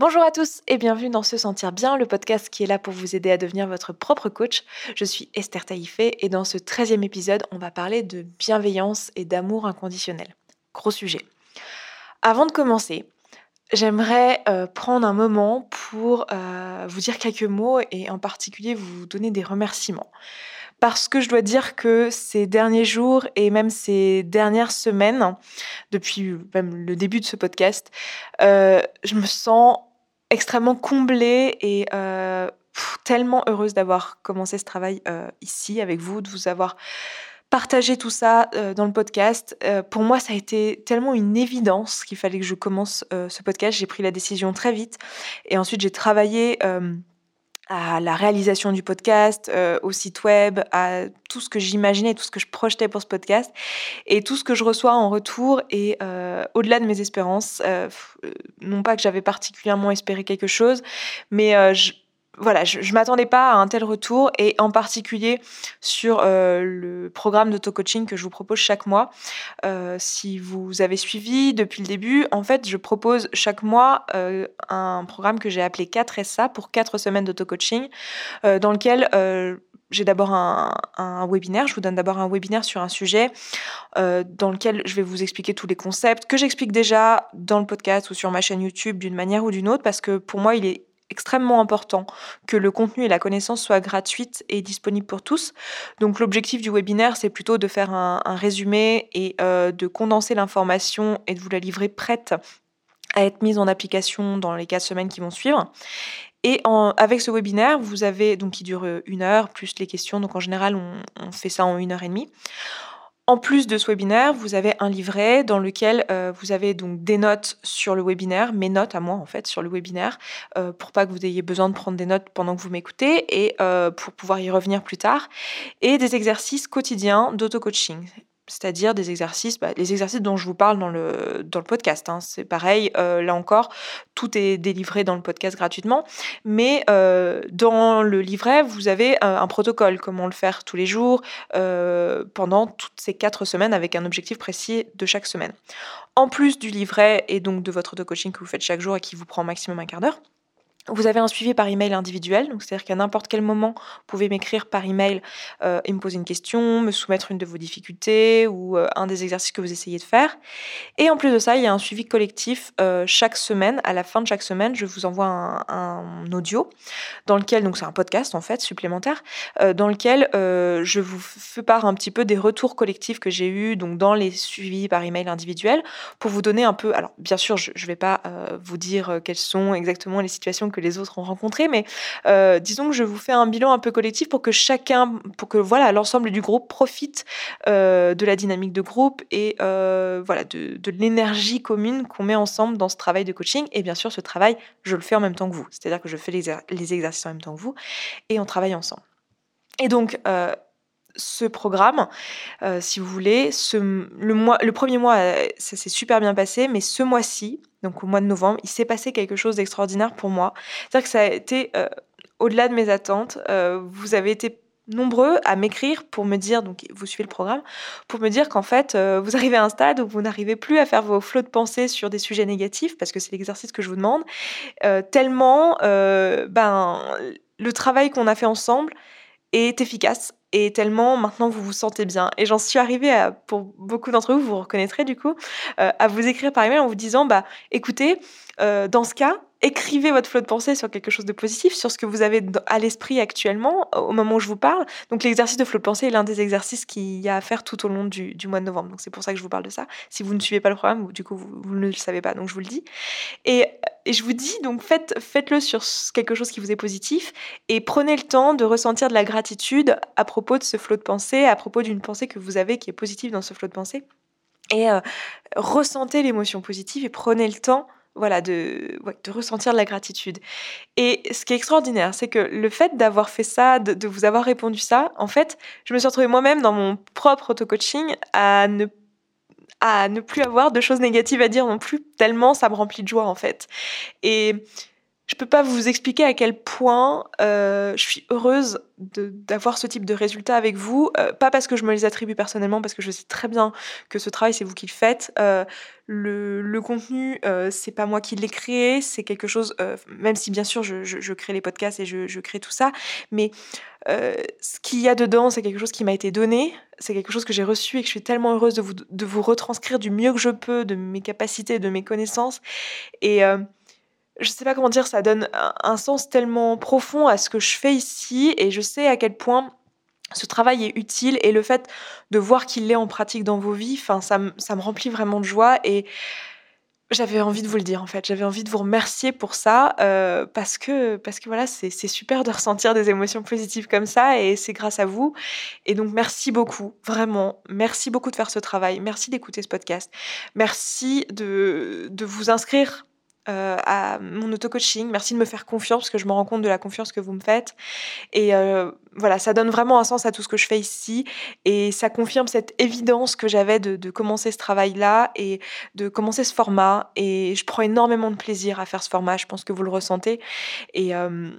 Bonjour à tous et bienvenue dans Se Sentir Bien, le podcast qui est là pour vous aider à devenir votre propre coach. Je suis Esther Taïfé et dans ce 13e épisode, on va parler de bienveillance et d'amour inconditionnel. Gros sujet. Avant de commencer, j'aimerais euh, prendre un moment pour euh, vous dire quelques mots et en particulier vous donner des remerciements parce que je dois dire que ces derniers jours et même ces dernières semaines, depuis même le début de ce podcast, euh, je me sens extrêmement comblée et euh, tellement heureuse d'avoir commencé ce travail euh, ici avec vous, de vous avoir partagé tout ça euh, dans le podcast. pour moi, ça a été tellement une évidence qu'il fallait que je commence ce podcast. J'ai pris la décision très vite et ensuite j'ai travaillé à la réalisation du podcast, euh, au site web, à tout ce que j'imaginais, tout ce que je projetais pour ce podcast, et tout ce que je reçois en retour et euh, au-delà de mes espérances. Euh, non pas que j'avais particulièrement espéré quelque chose, mais je, voilà, je, ne m'attendais pas à un tel retour et en particulier sur euh, le programme d'auto-coaching que je vous propose chaque mois. Euh, si vous avez suivi depuis le début, en fait, je propose chaque mois euh, un programme que j'ai appelé 4SA pour 4 semaines d'auto-coaching dans lequel j'ai d'abord un, un, webinaire, je vous donne d'abord un webinaire sur un sujet dans lequel je vais vous expliquer tous les concepts que j'explique déjà dans le podcast ou sur ma chaîne YouTube d'une manière ou d'une autre parce que pour moi il est extrêmement important que le contenu et la connaissance soient gratuites et disponibles pour tous. Donc l'objectif du webinaire, c'est plutôt de faire un, résumé et euh, de condenser l'information et de vous la livrer prête à être mise en application dans les quatre semaines qui vont suivre. Et avec ce webinaire, vous avez donc qui dure une heure plus les questions. Donc en général, on fait ça en une heure et demie. En plus de ce webinaire, vous avez un livret dans lequel euh, vous avez donc des notes sur le webinaire, mes notes à moi en fait sur le webinaire, euh, pour pas que vous ayez besoin de prendre des notes pendant que vous m'écoutez et euh, pour pouvoir y revenir plus tard, et des exercices quotidiens d'auto-coaching c'est-à-dire des exercices, bah, les exercices dont je vous parle dans le, dans le podcast. Hein. C'est pareil, euh, là encore, tout est délivré dans le podcast gratuitement, mais euh, dans le livret, vous avez un, protocole, comment le faire tous les jours, euh, pendant toutes ces quatre semaines, avec un objectif précis de chaque semaine. En plus du livret et donc de votre auto-coaching que vous faites chaque jour et qui vous prend maximum un quart d'heure, vous avez un suivi par email individuel, donc c'est-à-dire qu'à n'importe quel moment, vous pouvez m'écrire par email euh, et me poser une question, me soumettre une de vos difficultés ou euh, un des exercices que vous essayez de faire. Et en plus de ça, il y a un suivi collectif euh, chaque semaine. À la fin de chaque semaine, je vous envoie un, audio dans lequel, donc c'est un podcast en fait supplémentaire, dans lequel je vous fais part un petit peu des retours collectifs que j'ai eus donc dans les suivis par email individuels pour vous donner un peu. Alors bien sûr, je ne vais pas vous dire quelles sont exactement les situations que les autres ont rencontré, mais euh, disons que je vous fais un bilan un peu collectif pour que chacun, pour que voilà l'ensemble du groupe profite euh, de la dynamique de groupe et euh, voilà de, l'énergie commune qu'on met ensemble dans ce travail de coaching. Et bien sûr, ce travail, je le fais en même temps que vous, c'est-à-dire que je fais les, les, exercices en même temps que vous et on travaille ensemble. Et donc ce programme, si vous voulez. Le, premier mois, ça s'est super bien passé, mais ce mois-ci, donc au mois de novembre, il s'est passé quelque chose d'extraordinaire pour moi. C'est-à-dire que ça a été euh, au-delà de mes attentes. Euh, vous avez été nombreux à m'écrire pour me dire, donc vous suivez le programme, pour me dire qu'en fait, euh, vous arrivez à un stade où vous n'arrivez plus à faire vos flots de pensée sur des sujets négatifs, parce que c'est l'exercice que je vous demande, tellement ben, le travail qu'on a fait ensemble est efficace et tellement maintenant vous vous sentez bien. Et j'en suis arrivée à, pour beaucoup d'entre vous, vous reconnaîtrez du coup, euh, à vous écrire par email en vous disant, bah écoutez, euh, dans ce cas, écrivez votre flot de pensée sur quelque chose de positif, sur ce que vous avez à l'esprit actuellement, au moment où je vous parle. Donc l'exercice de flot de pensée est l'un des exercices qu'il y a à faire tout au long du, mois de novembre. Donc c'est pour ça que je vous parle de ça. Si vous ne suivez pas le programme, du coup, vous, ne le savez pas, donc je vous le dis. Et, je vous dis, donc faites, faites-le sur quelque chose qui vous est positif et prenez le temps de ressentir de la gratitude à propos de ce flot de pensée, à propos d'une pensée que vous avez qui est positive dans ce flot de pensée. Et euh, ressentez l'émotion positive et prenez le temps voilà, de, de ressentir de la gratitude. Et ce qui est extraordinaire, c'est que le fait d'avoir fait ça, de, vous avoir répondu ça, en fait, je me suis retrouvée moi-même dans mon propre auto-coaching à ne à ne plus avoir de choses négatives à dire non plus, tellement ça me remplit de joie en fait. Et Je peux pas vous expliquer à quel point euh, je suis heureuse d'avoir ce type de résultats avec vous. Euh, pas parce que je me les attribue personnellement, parce que je sais très bien que ce travail, c'est vous qui le faites. Euh, le, le, contenu, euh, c'est pas moi qui l'ai créé, c'est quelque chose, euh, même si bien sûr je, je, je, crée les podcasts et je, je crée tout ça, mais euh, ce qu'il y a dedans, c'est quelque chose qui m'a été donné, c'est quelque chose que j'ai reçu et que je suis tellement heureuse de vous, de vous retranscrire du mieux que je peux, de mes capacités, de mes connaissances. Et je sais pas comment dire, ça donne un, sens tellement profond à ce que je fais ici et je sais à quel point ce travail est utile et le fait de voir qu'il l'est en pratique dans vos vies, enfin, ça, ça me remplit vraiment de joie et j'avais envie de vous le dire en fait, j'avais envie de vous remercier pour ça euh, parce que parce que voilà c'est super de ressentir des émotions positives comme ça et c'est grâce à vous. Et donc merci beaucoup vraiment. Merci beaucoup de faire ce travail. Merci d'écouter ce podcast. Merci de vous inscrire euh, à mon auto-coaching. Merci de me faire confiance parce que je me rends compte de la confiance que vous me faites. Et euh, voilà, ça donne vraiment un sens à tout ce que je fais ici. Et ça confirme cette évidence que j'avais de, commencer ce travail-là et de commencer ce format. Et je prends énormément de plaisir à faire ce format. Je pense que vous le ressentez. Et euh,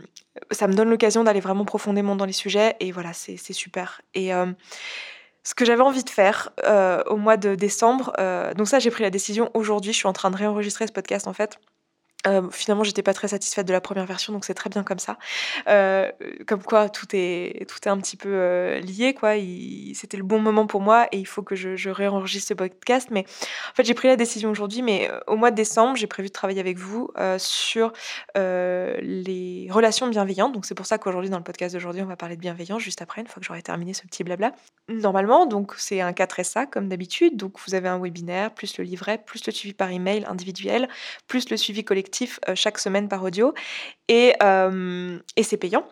ça me donne l'occasion d'aller vraiment profondément dans les sujets. Et voilà, c'est super. Et ce que j'avais envie de faire au mois de décembre, donc ça j'ai pris la décision aujourd'hui, je suis en train de réenregistrer ce podcast en fait. Euh, finalement, j'étais pas très satisfaite de la première version, donc c'est très bien comme ça. Euh, comme quoi, tout est, tout est un petit peu euh, lié, quoi. C'était le bon moment pour moi et il faut que je, je réenregistre ce podcast. Mais en fait, j'ai pris la décision aujourd'hui, mais euh, au mois de décembre, j'ai prévu de travailler avec vous sur les relations bienveillantes. Donc c'est pour ça qu'aujourd'hui, dans le podcast d'aujourd'hui, on va parler de bienveillance juste après, une fois que j'aurai terminé ce petit blabla. Normalement, donc c'est un 4SA comme d'habitude. Donc vous avez un webinaire, plus le livret, plus le suivi par email individuel, plus le suivi collectif euh, chaque semaine par audio et, euh, et c'est payant.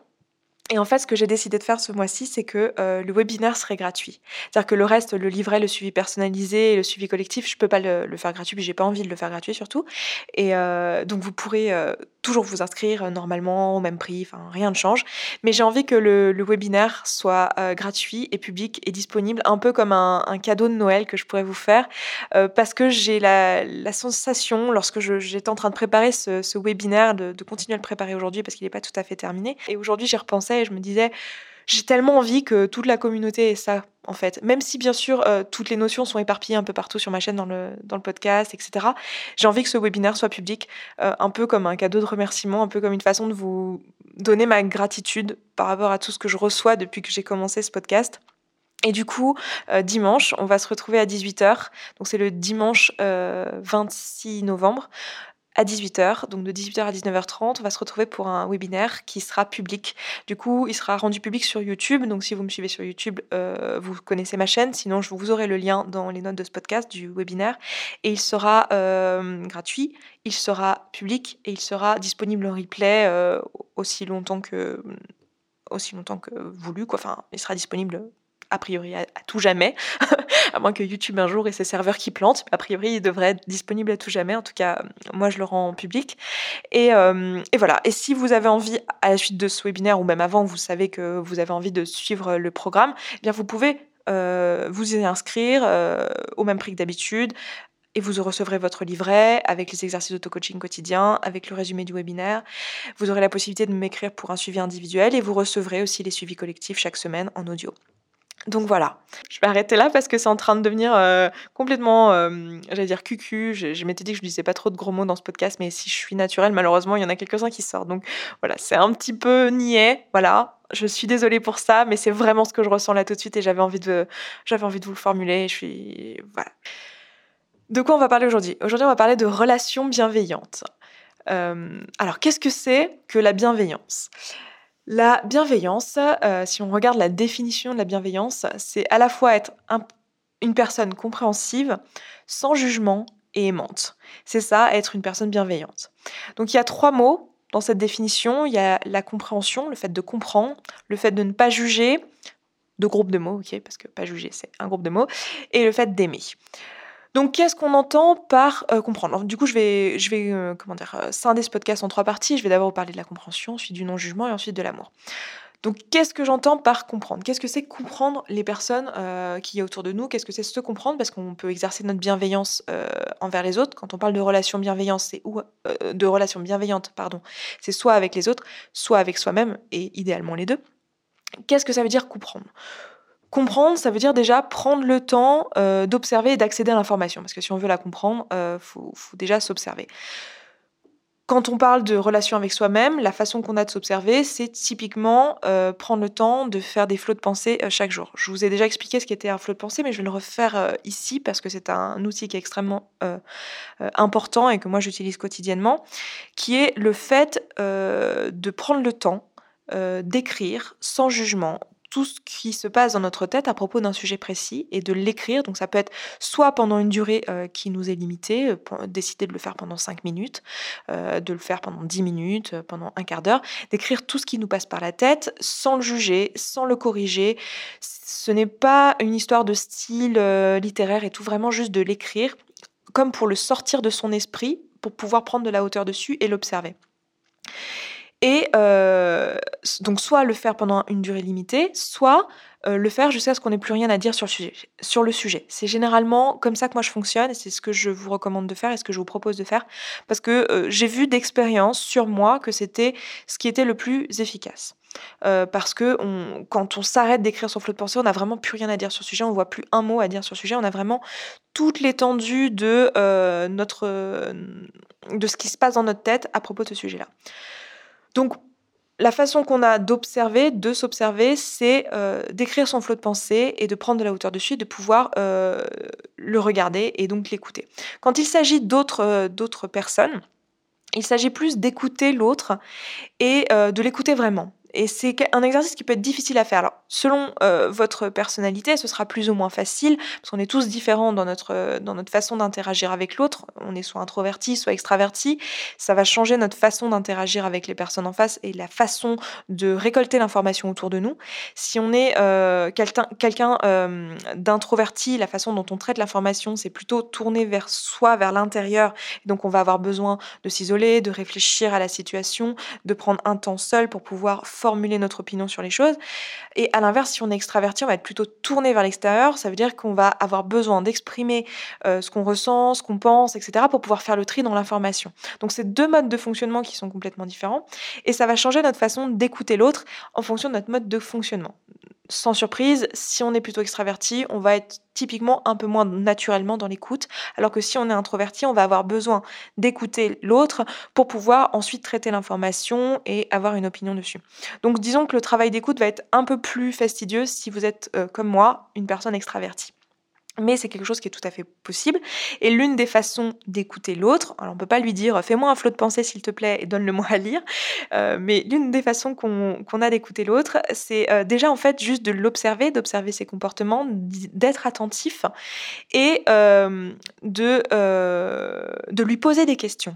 Et en fait, ce que j'ai décidé de faire ce mois-ci, c'est que euh, le webinaire serait gratuit. C'est-à-dire que le reste, le livret, le suivi personnalisé le suivi collectif, je peux pas le, faire gratuit, puis j'ai pas envie de le faire gratuit surtout. Et donc vous pourrez toujours vous inscrire euh, normalement au même prix, rien ne change. Mais j'ai envie que le, webinaire soit euh, gratuit et public et disponible, un peu comme un, cadeau de Noël que je pourrais vous faire, euh, parce que j'ai la, sensation, lorsque j'étais en train de préparer ce, ce webinaire, de, de continuer à le préparer aujourd'hui parce qu'il n'est pas tout à fait terminé. Et aujourd'hui, j'y repensais et je me disais, j'ai tellement envie que toute la communauté ait ça, en fait. Même si, bien sûr, euh, toutes les notions sont éparpillées un peu partout sur ma chaîne, dans le, dans le podcast, etc. J'ai envie que ce webinaire soit public, euh, un peu comme un cadeau de remerciement, un peu comme une façon de vous donner ma gratitude par rapport à tout ce que je reçois depuis que j'ai commencé ce podcast. Et du coup, euh, dimanche, on va se retrouver à 18h. Donc c'est le dimanche euh, 26 novembre à 18h, donc de 18h à 19h30, on va se retrouver pour un webinaire qui sera public. Du coup, il sera rendu public sur YouTube. Donc, si vous me suivez sur YouTube, euh, vous connaissez ma chaîne. Sinon, je vous aurai le lien dans les notes de ce podcast du webinaire. Et il sera euh, gratuit, il sera public et il sera disponible en replay euh, aussi longtemps que aussi longtemps que voulu. Quoi. Enfin, il sera disponible a priori à, tout jamais, à moins que YouTube un jour ait ses serveurs qui plantent. A priori, il devrait être disponible à tout jamais. En tout cas, moi, je le rends public. Et, euh, et, voilà. Et si vous avez envie, à la suite de ce webinaire, ou même avant, vous savez que vous avez envie de suivre le programme, eh bien, vous pouvez euh, vous y inscrire euh, au même prix que d'habitude. Et vous recevrez votre livret avec les exercices d'auto-coaching quotidien, avec le résumé du webinaire. Vous aurez la possibilité de m'écrire pour un suivi individuel et vous recevrez aussi les suivis collectifs chaque semaine en audio. Donc voilà, je vais arrêter là parce que c'est en train de devenir euh, complètement, euh, j'allais dire cucu. Je, je m'étais dit que je disais pas trop de gros mots dans ce podcast, mais si je suis naturelle, malheureusement, il y en a quelques-uns qui sortent. Donc voilà, c'est un petit peu niais. Voilà, je suis désolée pour ça, mais c'est vraiment ce que je ressens là tout de suite et j'avais envie de, vous le formuler. Je suis. De quoi on va parler aujourd'hui? Aujourd'hui, on va parler de relations bienveillantes. Euh, alors, qu'est-ce que c'est que la bienveillance? La bienveillance, euh, si on regarde la définition de la bienveillance, c'est à la fois être un, une personne compréhensive, sans jugement et aimante. C'est ça, être une personne bienveillante. Donc il y a trois mots dans cette définition. Il y a la compréhension, le fait de comprendre, le fait de ne pas juger, deux groupes de mots, ok, parce que pas juger, c'est un groupe de mots, et le fait d'aimer. Donc, qu'est-ce qu'on entend par euh, comprendre? Du coup, je vais, je vais euh, euh, scinder ce podcast en trois parties. Je vais d'abord vous parler de la compréhension, ensuite du non-jugement et ensuite de l'amour. Donc, qu'est-ce que j'entends par comprendre? Qu'est-ce que c'est comprendre les personnes euh, qui y a autour de nous? Qu'est-ce que c'est se comprendre? Parce qu'on peut exercer notre bienveillance envers les autres. Quand on parle de relations bienveillantes, c'est ou de relations bienveillantes, pardon, c'est soit avec les autres, soit avec soi-même, et idéalement les deux. Qu'est-ce que ça veut dire comprendre? Comprendre, ça veut dire déjà prendre le temps d'observer et d'accéder à l'information. Parce que si on veut la comprendre, il faut, faut déjà s'observer. Quand on parle de relation avec soi-même, la façon qu'on a de s'observer, c'est typiquement euh, prendre le temps de faire des flots de pensée euh, chaque jour. Je vous ai déjà expliqué ce qu'était un flot de pensée, mais je vais le refaire euh, ici parce que c'est un outil qui est extrêmement important et que moi j'utilise quotidiennement, qui est le fait de prendre le temps d'écrire sans jugement tout ce qui se passe dans notre tête à propos d'un sujet précis et de l'écrire. Donc ça peut être soit pendant une durée euh, qui nous est limitée, euh, décider de le faire pendant 5 minutes, euh, de le faire pendant 10 minutes, pendant un quart d'heure, d'écrire tout ce qui nous passe par la tête sans le juger, sans le corriger. Ce n'est pas une histoire de style littéraire et tout, vraiment juste de l'écrire comme pour le sortir de son esprit, pour pouvoir prendre de la hauteur dessus et l'observer. Et euh, donc soit le faire pendant une durée limitée, soit euh, le faire jusqu'à ce qu'on n'ait plus rien à dire sur le sujet. Sur le sujet. C'est généralement comme ça que moi je fonctionne et c'est ce que je vous recommande de faire et ce que je vous propose de faire parce que euh, j'ai vu d'expérience sur moi que c'était ce qui était le plus efficace. parce que quand on s'arrête d'écrire son flot de pensée, on n'a vraiment plus rien à dire sur le sujet, on voit plus un mot à dire sur le sujet, on a vraiment toute l'étendue de notre de ce qui se passe dans notre tête à propos de ce sujet-là. Donc, la façon qu'on a d'observer, de s'observer, c'est euh, d'écrire son flot de pensée et de prendre de la hauteur dessus, de pouvoir euh, le regarder et donc l'écouter. Quand il s'agit d'autres euh, personnes, il s'agit plus d'écouter l'autre et de l'écouter vraiment. Et c'est un exercice qui peut être difficile à faire. Alors, selon euh, votre personnalité, ce sera plus ou moins facile, parce qu'on est tous différents dans notre, dans notre façon d'interagir avec l'autre. On est soit introverti, soit extraverti. Ça va changer notre façon d'interagir avec les personnes en face et la façon de récolter l'information autour de nous. Si on est euh, quelqu'un euh, d'introverti, la façon dont on traite l'information, c'est plutôt tourné vers soi, vers l'intérieur. Donc, on va avoir besoin de s'isoler, de réfléchir à la situation, de prendre un temps seul pour pouvoir formuler notre opinion sur les choses. Et à l'inverse, si on est extraverti, on va être plutôt tourné vers l'extérieur. Ça veut dire qu'on va avoir besoin d'exprimer euh, ce qu'on ressent, ce qu'on pense, etc. pour pouvoir faire le tri dans l'information. Donc c'est deux modes de fonctionnement qui sont complètement différents. Et ça va changer notre façon d'écouter l'autre en fonction de notre mode de fonctionnement sans surprise, si on est plutôt extraverti, on va être typiquement un peu moins naturellement dans l'écoute, alors que si on est introverti, on va avoir besoin d'écouter l'autre pour pouvoir ensuite traiter l'information et avoir une opinion dessus. Donc disons que le travail d'écoute va être un peu plus fastidieux si vous êtes, euh, comme moi, une personne extravertie mais c'est quelque chose qui est tout à fait possible. Et l'une des façons d'écouter l'autre, alors on peut pas lui dire fais-moi un flot de pensée s'il te plaît et donne-le-moi à lire, euh, mais l'une des façons qu'on a d'écouter l'autre, c'est euh, déjà en fait juste de l'observer, d'observer ses comportements, d'être attentif et euh, de, de lui poser des questions.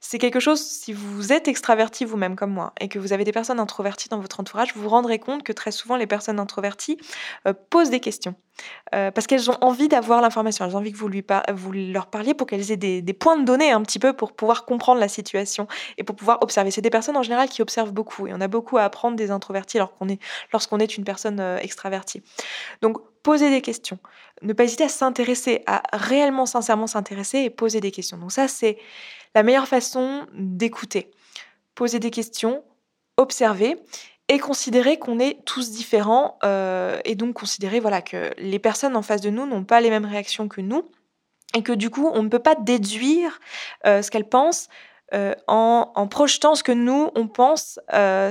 C'est quelque chose, si vous êtes extraverti vous-même comme moi et que vous avez des personnes introverties dans votre entourage, vous vous rendrez compte que très souvent les personnes introverties posent des questions. parce qu'elles ont envie d'avoir l'information, elles ont envie que vous, lui vous leur parliez pour qu'elles aient des, points de données un petit peu pour pouvoir comprendre la situation et pour pouvoir observer. C'est des personnes en général qui observent beaucoup et on a beaucoup à apprendre des introvertis lorsqu'on est, est une personne euh, extravertie. Donc, poser des questions. Ne pas hésiter à s'intéresser, à réellement, sincèrement s'intéresser et poser des questions. Donc ça, c'est la meilleure façon d'écouter. Poser des questions, observer et considérer qu'on est tous différents euh, et donc considérer voilà que les personnes en face de nous n'ont pas les mêmes réactions que nous et que du coup on ne peut pas déduire euh, ce qu'elles pensent euh, en, projetant ce que nous on pense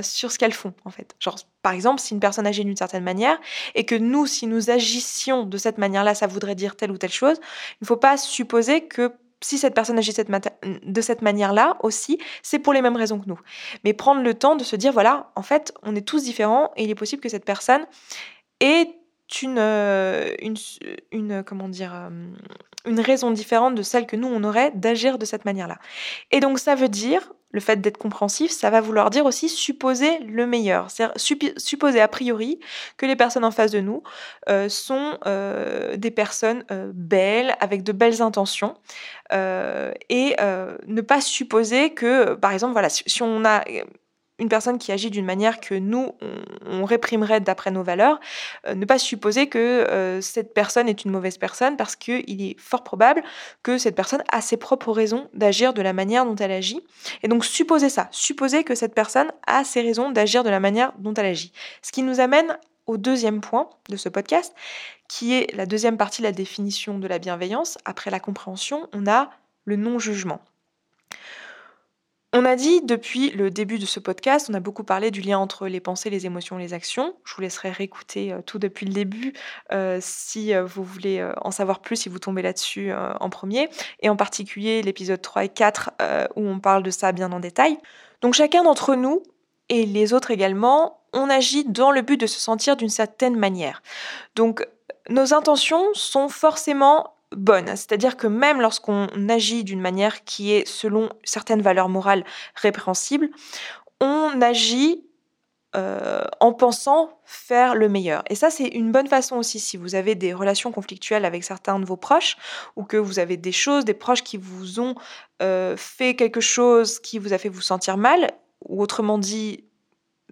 sur ce qu'elles font en fait. Genre par exemple si une personne agit d'une certaine manière et que nous si nous agissions de cette manière là ça voudrait dire telle ou telle chose il ne faut pas supposer que si cette personne agit de cette manière-là aussi, c'est pour les mêmes raisons que nous. Mais prendre le temps de se dire, voilà, en fait, on est tous différents et il est possible que cette personne ait une, euh, une, une comment dire, euh, une raison différente de celle que nous, on aurait d'agir de cette manière-là. Et donc ça veut dire, le fait d'être compréhensif, ça va vouloir dire aussi supposer le meilleur. C'est-à-dire supposer a priori que les personnes en face de nous euh, sont euh, des personnes euh, belles, avec de belles intentions, et ne pas supposer que, par exemple, voilà, si, on a une personne qui agit d'une manière que nous, on, réprimerait d'après nos valeurs, euh, ne pas supposer que euh, cette personne est une mauvaise personne parce qu'il est fort probable que cette personne a ses propres raisons d'agir de la manière dont elle agit. Et donc supposer ça, supposer que cette personne a ses raisons d'agir de la manière dont elle agit. Ce qui nous amène au deuxième point de ce podcast, qui est la deuxième partie de la définition de la bienveillance. Après la compréhension, on a le non-jugement. On a dit depuis le début de ce podcast, on a beaucoup parlé du lien entre les pensées, les émotions, les actions. Je vous laisserai réécouter euh, tout depuis le début euh, si euh, vous voulez en savoir plus, si vous tombez là-dessus en premier, et en particulier l'épisode 3 et 4 où on parle de ça bien en détail. Donc chacun d'entre nous, et les autres également, on agit dans le but de se sentir d'une certaine manière. Donc nos intentions sont forcément bonne. C'est-à-dire que même lorsqu'on agit d'une manière qui est selon certaines valeurs morales répréhensibles, on agit euh, en pensant faire le meilleur. Et ça, c'est une bonne façon aussi si vous avez des relations conflictuelles avec certains de vos proches ou que vous avez des choses, des proches qui vous ont euh, fait quelque chose qui vous a fait vous sentir mal, ou autrement dit,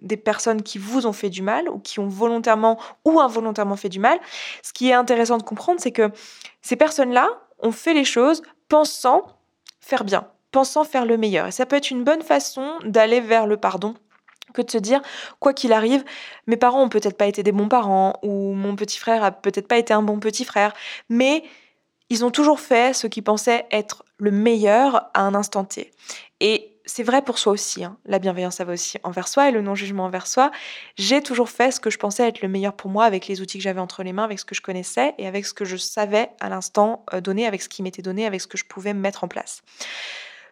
des personnes qui vous ont fait du mal ou qui ont volontairement ou involontairement fait du mal. Ce qui est intéressant de comprendre, c'est que ces personnes-là ont fait les choses pensant faire bien, pensant faire le meilleur. Et ça peut être une bonne façon d'aller vers le pardon que de se dire, quoi qu'il arrive, mes parents ont peut-être pas été des bons parents, ou mon petit frère a peut-être pas été un bon petit frère, mais ils ont toujours fait ce qu'ils pensaient être le meilleur à un instant T. Et c'est vrai pour soi aussi. Hein. La bienveillance, ça va aussi envers soi et le non-jugement envers soi. J'ai toujours fait ce que je pensais être le meilleur pour moi avec les outils que j'avais entre les mains, avec ce que je connaissais et avec ce que je savais à l'instant euh, donné, avec ce qui m'était donné, avec ce que je pouvais mettre en place.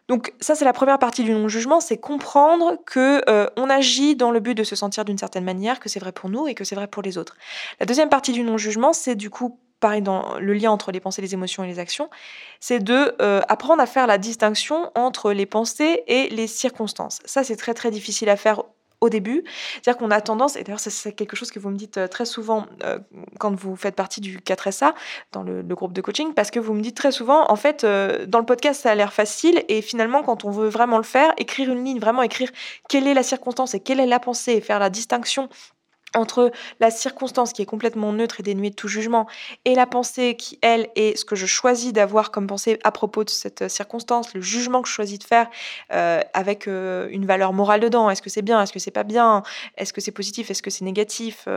Donc ça, c'est la première partie du non-jugement, c'est comprendre que euh, on agit dans le but de se sentir d'une certaine manière, que c'est vrai pour nous et que c'est vrai pour les autres. La deuxième partie du non-jugement, c'est du coup pareil dans le lien entre les pensées, les émotions et les actions, c'est de euh, apprendre à faire la distinction entre les pensées et les circonstances. Ça, c'est très très difficile à faire au début. C'est-à-dire qu'on a tendance, et d'ailleurs c'est quelque chose que vous me dites euh, très souvent euh, quand vous faites partie du 4SA, dans le, groupe de coaching, parce que vous me dites très souvent, en fait, dans le podcast ça a l'air facile, et finalement quand on veut vraiment le faire, écrire une ligne, vraiment écrire quelle est la circonstance et quelle est la pensée, et faire la distinction entre la circonstance qui est complètement neutre et dénuée de tout jugement et la pensée qui, elle, est ce que je choisis d'avoir comme pensée à propos de cette euh, circonstance, le jugement que je choisis de faire euh, avec euh, une valeur morale dedans. Est-ce que c'est bien? Est-ce que c'est pas bien? Est-ce que c'est positif? Est-ce que c'est négatif?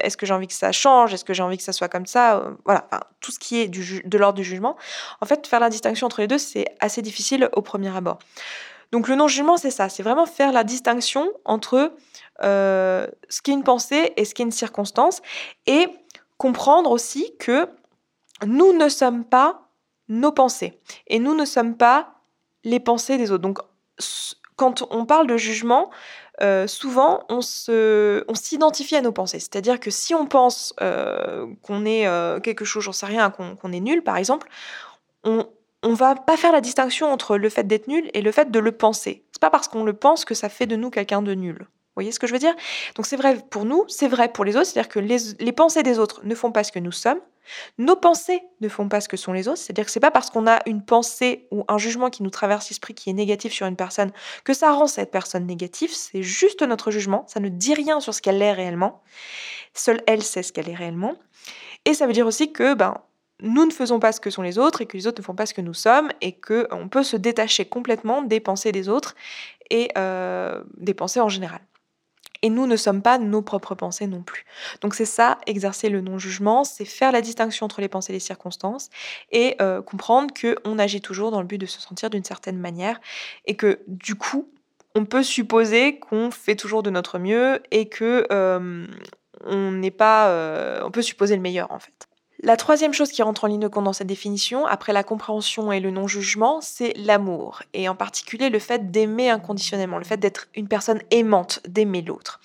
Est-ce que j'ai envie que ça change? Est-ce que j'ai envie que ça soit comme ça? Voilà, tout ce qui est de l'ordre du jugement. En fait, faire la distinction entre les deux, c'est assez difficile au premier abord. Donc le non-jugement, c'est ça, c'est vraiment faire la distinction entre euh, ce qui est une pensée et ce qui est une circonstance, et comprendre aussi que nous ne sommes pas nos pensées, et nous ne sommes pas les pensées des autres. Donc quand on parle de jugement, euh, souvent on s'identifie à nos pensées. C'est-à-dire que si on pense euh, qu'on est quelque chose, j'en sais rien, qu'on est nul par exemple, on, on va pas faire la distinction entre le fait d'être nul et le fait de le penser. C'est pas parce qu'on le pense que ça fait de nous quelqu'un de nul. Voyez ce que je veux dire? Donc c'est vrai pour nous, c'est vrai pour les autres, c'est-à-dire que les, pensées des autres ne font pas ce que nous sommes, nos pensées ne font pas ce que sont les autres, c'est-à-dire que c'est pas parce qu'on a une pensée ou un jugement qui nous traverse l'esprit qui est négatif sur une personne que ça rend cette personne négative, c'est juste notre jugement, ça ne dit rien sur ce qu'elle est réellement. Seule elle sait ce qu'elle est réellement. Et ça veut dire aussi que ben nous ne faisons pas ce que sont les autres et que les autres ne font pas ce que nous sommes et qu'on peut se détacher complètement des pensées des autres et euh, des pensées en général. Et nous ne sommes pas nos propres pensées non plus. Donc c'est ça, exercer le non-jugement, c'est faire la distinction entre les pensées et les circonstances et euh, comprendre qu'on agit toujours dans le but de se sentir d'une certaine manière et que du coup, on peut supposer qu'on fait toujours de notre mieux et que euh, on n'est pas, on peut supposer le meilleur en fait. La troisième chose qui rentre en ligne de compte dans cette définition, après la compréhension et le non-jugement, c'est l'amour, et en particulier le fait d'aimer inconditionnellement, le fait d'être une personne aimante, d'aimer l'autre.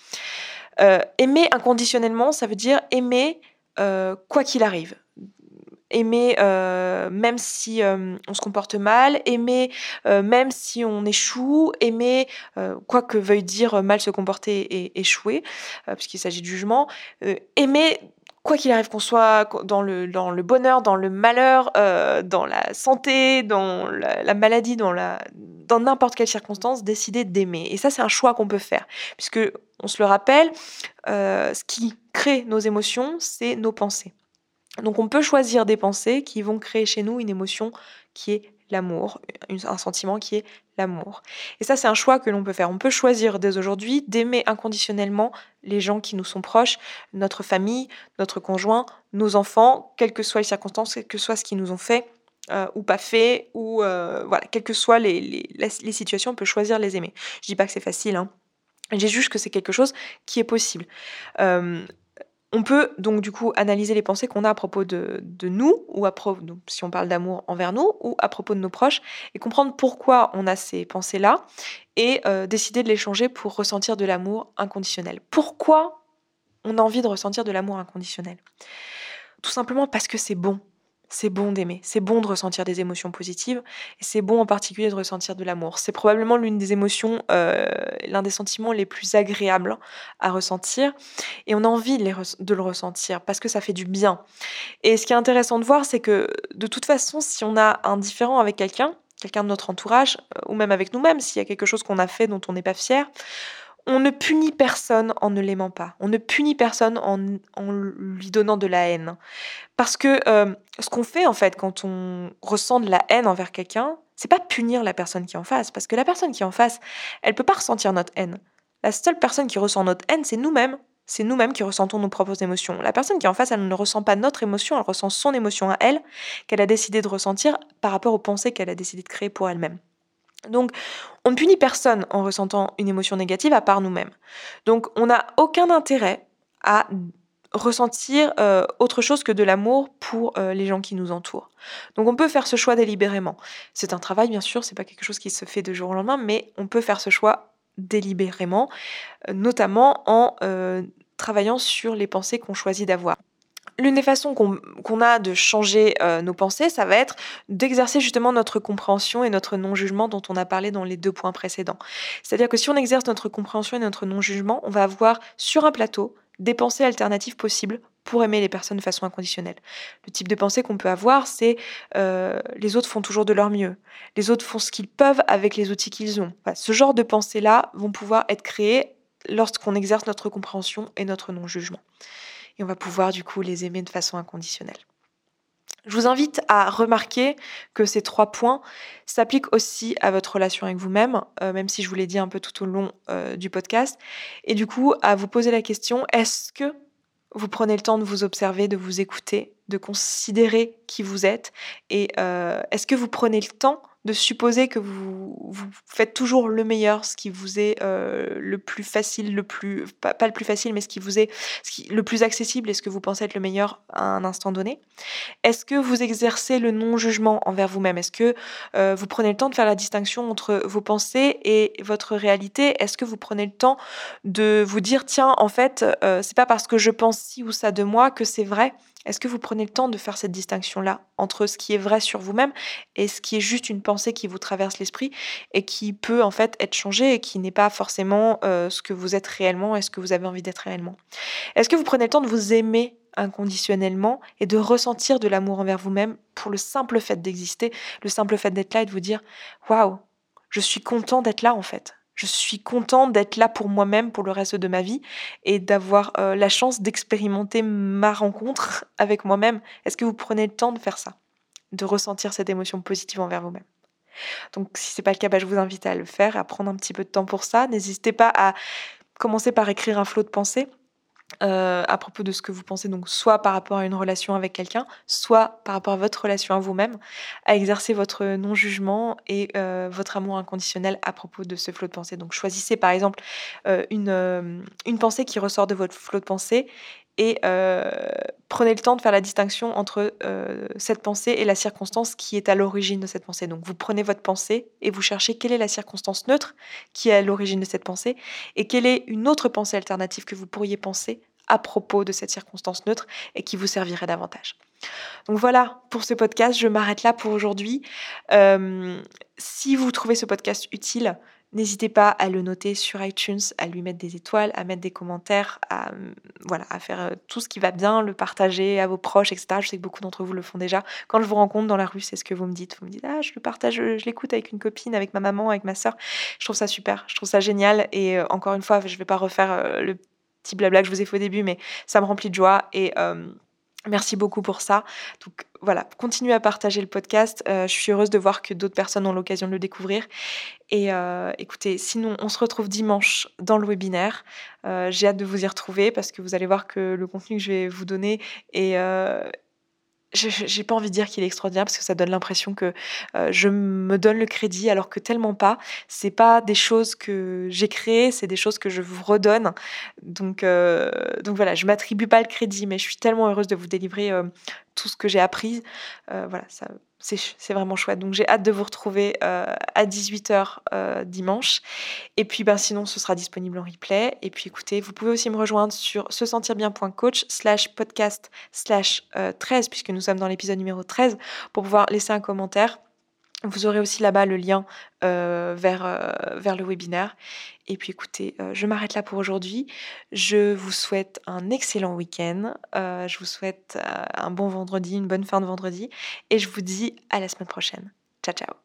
Euh, aimer inconditionnellement, ça veut dire aimer euh, quoi qu'il arrive. Aimer euh, même si on se comporte mal, aimer même si on échoue, aimer quoi que veuille dire mal se comporter et échouer, puisqu'il s'agit de jugement, aimer quoi qu'il arrive, qu'on soit dans le, dans le bonheur, dans le malheur, euh, dans la santé, dans la, maladie, dans, la, dans n'importe quelle circonstance, décider d'aimer. Et ça, c'est un choix qu'on peut faire. Puisque, on se le rappelle, euh, ce qui crée nos émotions, c'est nos pensées. Donc on peut choisir des pensées qui vont créer chez nous une émotion qui est l'amour, un sentiment qui est l'amour. Et ça, c'est un choix que l'on peut faire. On peut choisir dès aujourd'hui d'aimer inconditionnellement les gens qui nous sont proches, notre famille, notre conjoint, nos enfants, quelles que soient les circonstances, quel que soit ce qu'ils nous ont fait euh, ou pas fait, ou euh, voilà, quelles que soient les, situations, on peut choisir les aimer. Je dis pas que c'est facile, hein. J'ai juste que c'est quelque chose qui est possible. Euh, on peut donc du coup analyser les pensées qu'on a à propos de, nous, ou à propos, si on parle d'amour envers nous, ou à propos de nos proches, et comprendre pourquoi on a ces pensées-là, et euh, décider de les changer pour ressentir de l'amour inconditionnel. Pourquoi on a envie de ressentir de l'amour inconditionnel? Tout simplement parce que c'est bon c'est bon d'aimer, c'est bon de ressentir des émotions positives, et c'est bon en particulier de ressentir de l'amour. C'est probablement l'une des émotions, euh, l'un des sentiments les plus agréables à ressentir, et on a envie de, le ressentir parce que ça fait du bien. Et ce qui est intéressant de voir, c'est que de toute façon, si on a un différent avec quelqu'un, quelqu'un de notre entourage, euh, ou même avec nous-mêmes, s'il y a quelque chose qu'on a fait dont on n'est pas fier, on ne punit personne en ne l'aimant pas. On ne punit personne en, lui donnant de la haine. Parce que euh, ce qu'on fait en fait quand on ressent de la haine envers quelqu'un, c'est pas punir la personne qui est en face. Parce que la personne qui est en face, elle peut pas ressentir notre haine. La seule personne qui ressent notre haine, c'est nous-mêmes. C'est nous-mêmes qui ressentons nos propres émotions. La personne qui est en face, elle ne ressent pas notre émotion, elle ressent son émotion à elle, qu'elle a décidé de ressentir par rapport aux pensées qu'elle a décidé de créer pour elle-même. Donc, on ne punit personne en ressentant une émotion négative à part nous-mêmes. Donc, on n'a aucun intérêt à ressentir euh, autre chose que de l'amour pour euh, les gens qui nous entourent. Donc on peut faire ce choix délibérément. C'est un travail bien sûr, c'est pas quelque chose qui se fait de jour au lendemain, mais on peut faire ce choix délibérément, euh, notamment en travaillant sur les pensées qu'on choisit d'avoir. L'une des façons qu'on a de changer euh, nos pensées, ça va être d'exercer justement notre compréhension et notre non-jugement dont on a parlé dans les deux points précédents. C'est-à-dire que si on exerce notre compréhension et notre non-jugement, on va avoir sur un plateau des pensées alternatives possibles pour aimer les personnes de façon inconditionnelle. Le type de pensée qu'on peut avoir, c'est euh, les autres font toujours de leur mieux, les autres font ce qu'ils peuvent avec les outils qu'ils ont. ce genre de pensées-là vont pouvoir être créées lorsqu'on exerce notre compréhension et notre non-jugement et on va pouvoir du coup les aimer de façon inconditionnelle. Je vous invite à remarquer que ces trois points s'appliquent aussi à votre relation avec vous-même, euh, même si je vous l'ai dit un peu tout au long euh, du podcast, et du coup à vous poser la question, est-ce que vous prenez le temps de vous observer, de vous écouter, de considérer qui vous êtes, et euh, est-ce que vous prenez le temps de supposer que vous, faites toujours le meilleur, ce qui vous est euh, le plus facile, le plus pas, le plus facile, mais ce qui vous est le plus accessible et ce que vous pensez être le meilleur à un instant donné. Est-ce que vous exercez le non-jugement envers vous-même? Est-ce que euh, vous prenez le temps de faire la distinction entre vos pensées et votre réalité? Est-ce que vous prenez le temps de vous dire tiens en fait euh, c'est pas parce que je pense ci ou ça de moi que c'est vrai est-ce que vous prenez le temps de faire cette distinction-là entre ce qui est vrai sur vous-même et ce qui est juste une pensée qui vous traverse l'esprit et qui peut en fait être changée et qui n'est pas forcément euh, ce que vous êtes réellement et ce que vous avez envie d'être réellement? Est-ce que vous prenez le temps de vous aimer inconditionnellement et de ressentir de l'amour envers vous-même pour le simple fait d'exister, le simple fait d'être là et de vous dire waouh, je suis content d'être là en fait. Je suis contente d'être là pour moi-même pour le reste de ma vie et d'avoir euh, la chance d'expérimenter ma rencontre avec moi-même. Est-ce que vous prenez le temps de faire ça? De ressentir cette émotion positive envers vous-même? Donc si ce n'est pas le cas, bah, je vous invite à le faire, à prendre un petit peu de temps pour ça. N'hésitez pas à commencer par écrire un flot de pensée euh, à propos de ce que vous pensez, donc soit par rapport à une relation avec quelqu'un, soit par rapport à votre relation à vous-même, à exercer votre non-jugement et euh, votre amour inconditionnel à propos de ce flot de pensée. Donc choisissez par exemple euh, une, une pensée qui ressort de votre flot de pensée et prenez le temps de faire la distinction entre cette pensée et la circonstance qui est à l'origine de cette pensée. Donc vous prenez votre pensée et vous cherchez quelle est la circonstance neutre qui est à l'origine de cette pensée et quelle est une autre pensée alternative que vous pourriez penser à propos de cette circonstance neutre et qui vous servirait davantage. Donc voilà pour ce podcast, je m'arrête là pour aujourd'hui. si vous trouvez ce podcast utile, N'hésitez pas à le noter sur iTunes, à lui mettre des étoiles, à mettre des commentaires, à, voilà, à faire tout ce qui va bien, le partager à vos proches, etc. Je sais que beaucoup d'entre vous le font déjà. Quand je vous rencontre dans la rue, c'est ce que vous me dites. Vous me dites, ah, je le partage, je, l'écoute avec une copine, avec ma maman, avec ma soeur. Je trouve ça super, je trouve ça génial. Et encore une fois, je ne vais pas refaire le petit blabla que je vous ai fait au début, mais ça me remplit de joie. Et Merci beaucoup pour ça. Donc voilà, continuez à partager le podcast. je suis heureuse de voir que d'autres personnes ont l'occasion de le découvrir. Et écoutez, sinon, on se retrouve dimanche dans le webinaire. J'ai hâte de vous y retrouver parce que vous allez voir que le contenu que je vais vous donner est, j'ai pas envie de dire qu'il est extraordinaire parce que ça donne l'impression que euh, je me donne le crédit alors que tellement pas. C'est pas des choses que j'ai créées, c'est des choses que je vous redonne. Donc, euh, donc voilà, je m'attribue pas le crédit, mais je suis tellement heureuse de vous délivrer euh, tout ce que j'ai appris. voilà, ça, c'est vraiment chouette. Donc j'ai hâte de vous retrouver euh, à 18h euh, dimanche. Et puis ben, sinon, ce sera disponible en replay. Et puis écoutez, vous pouvez aussi me rejoindre sur se sentir bien.coach slash podcast slash 13, euh, puisque nous sommes dans l'épisode numéro 13, pour pouvoir laisser un commentaire. Vous aurez aussi là-bas le lien vers, vers le webinaire. Et puis écoutez, euh, je m'arrête là pour aujourd'hui. Je vous souhaite un excellent week-end. je vous souhaite un bon vendredi, une bonne fin de vendredi. Et je vous dis à la semaine prochaine. Ciao, ciao.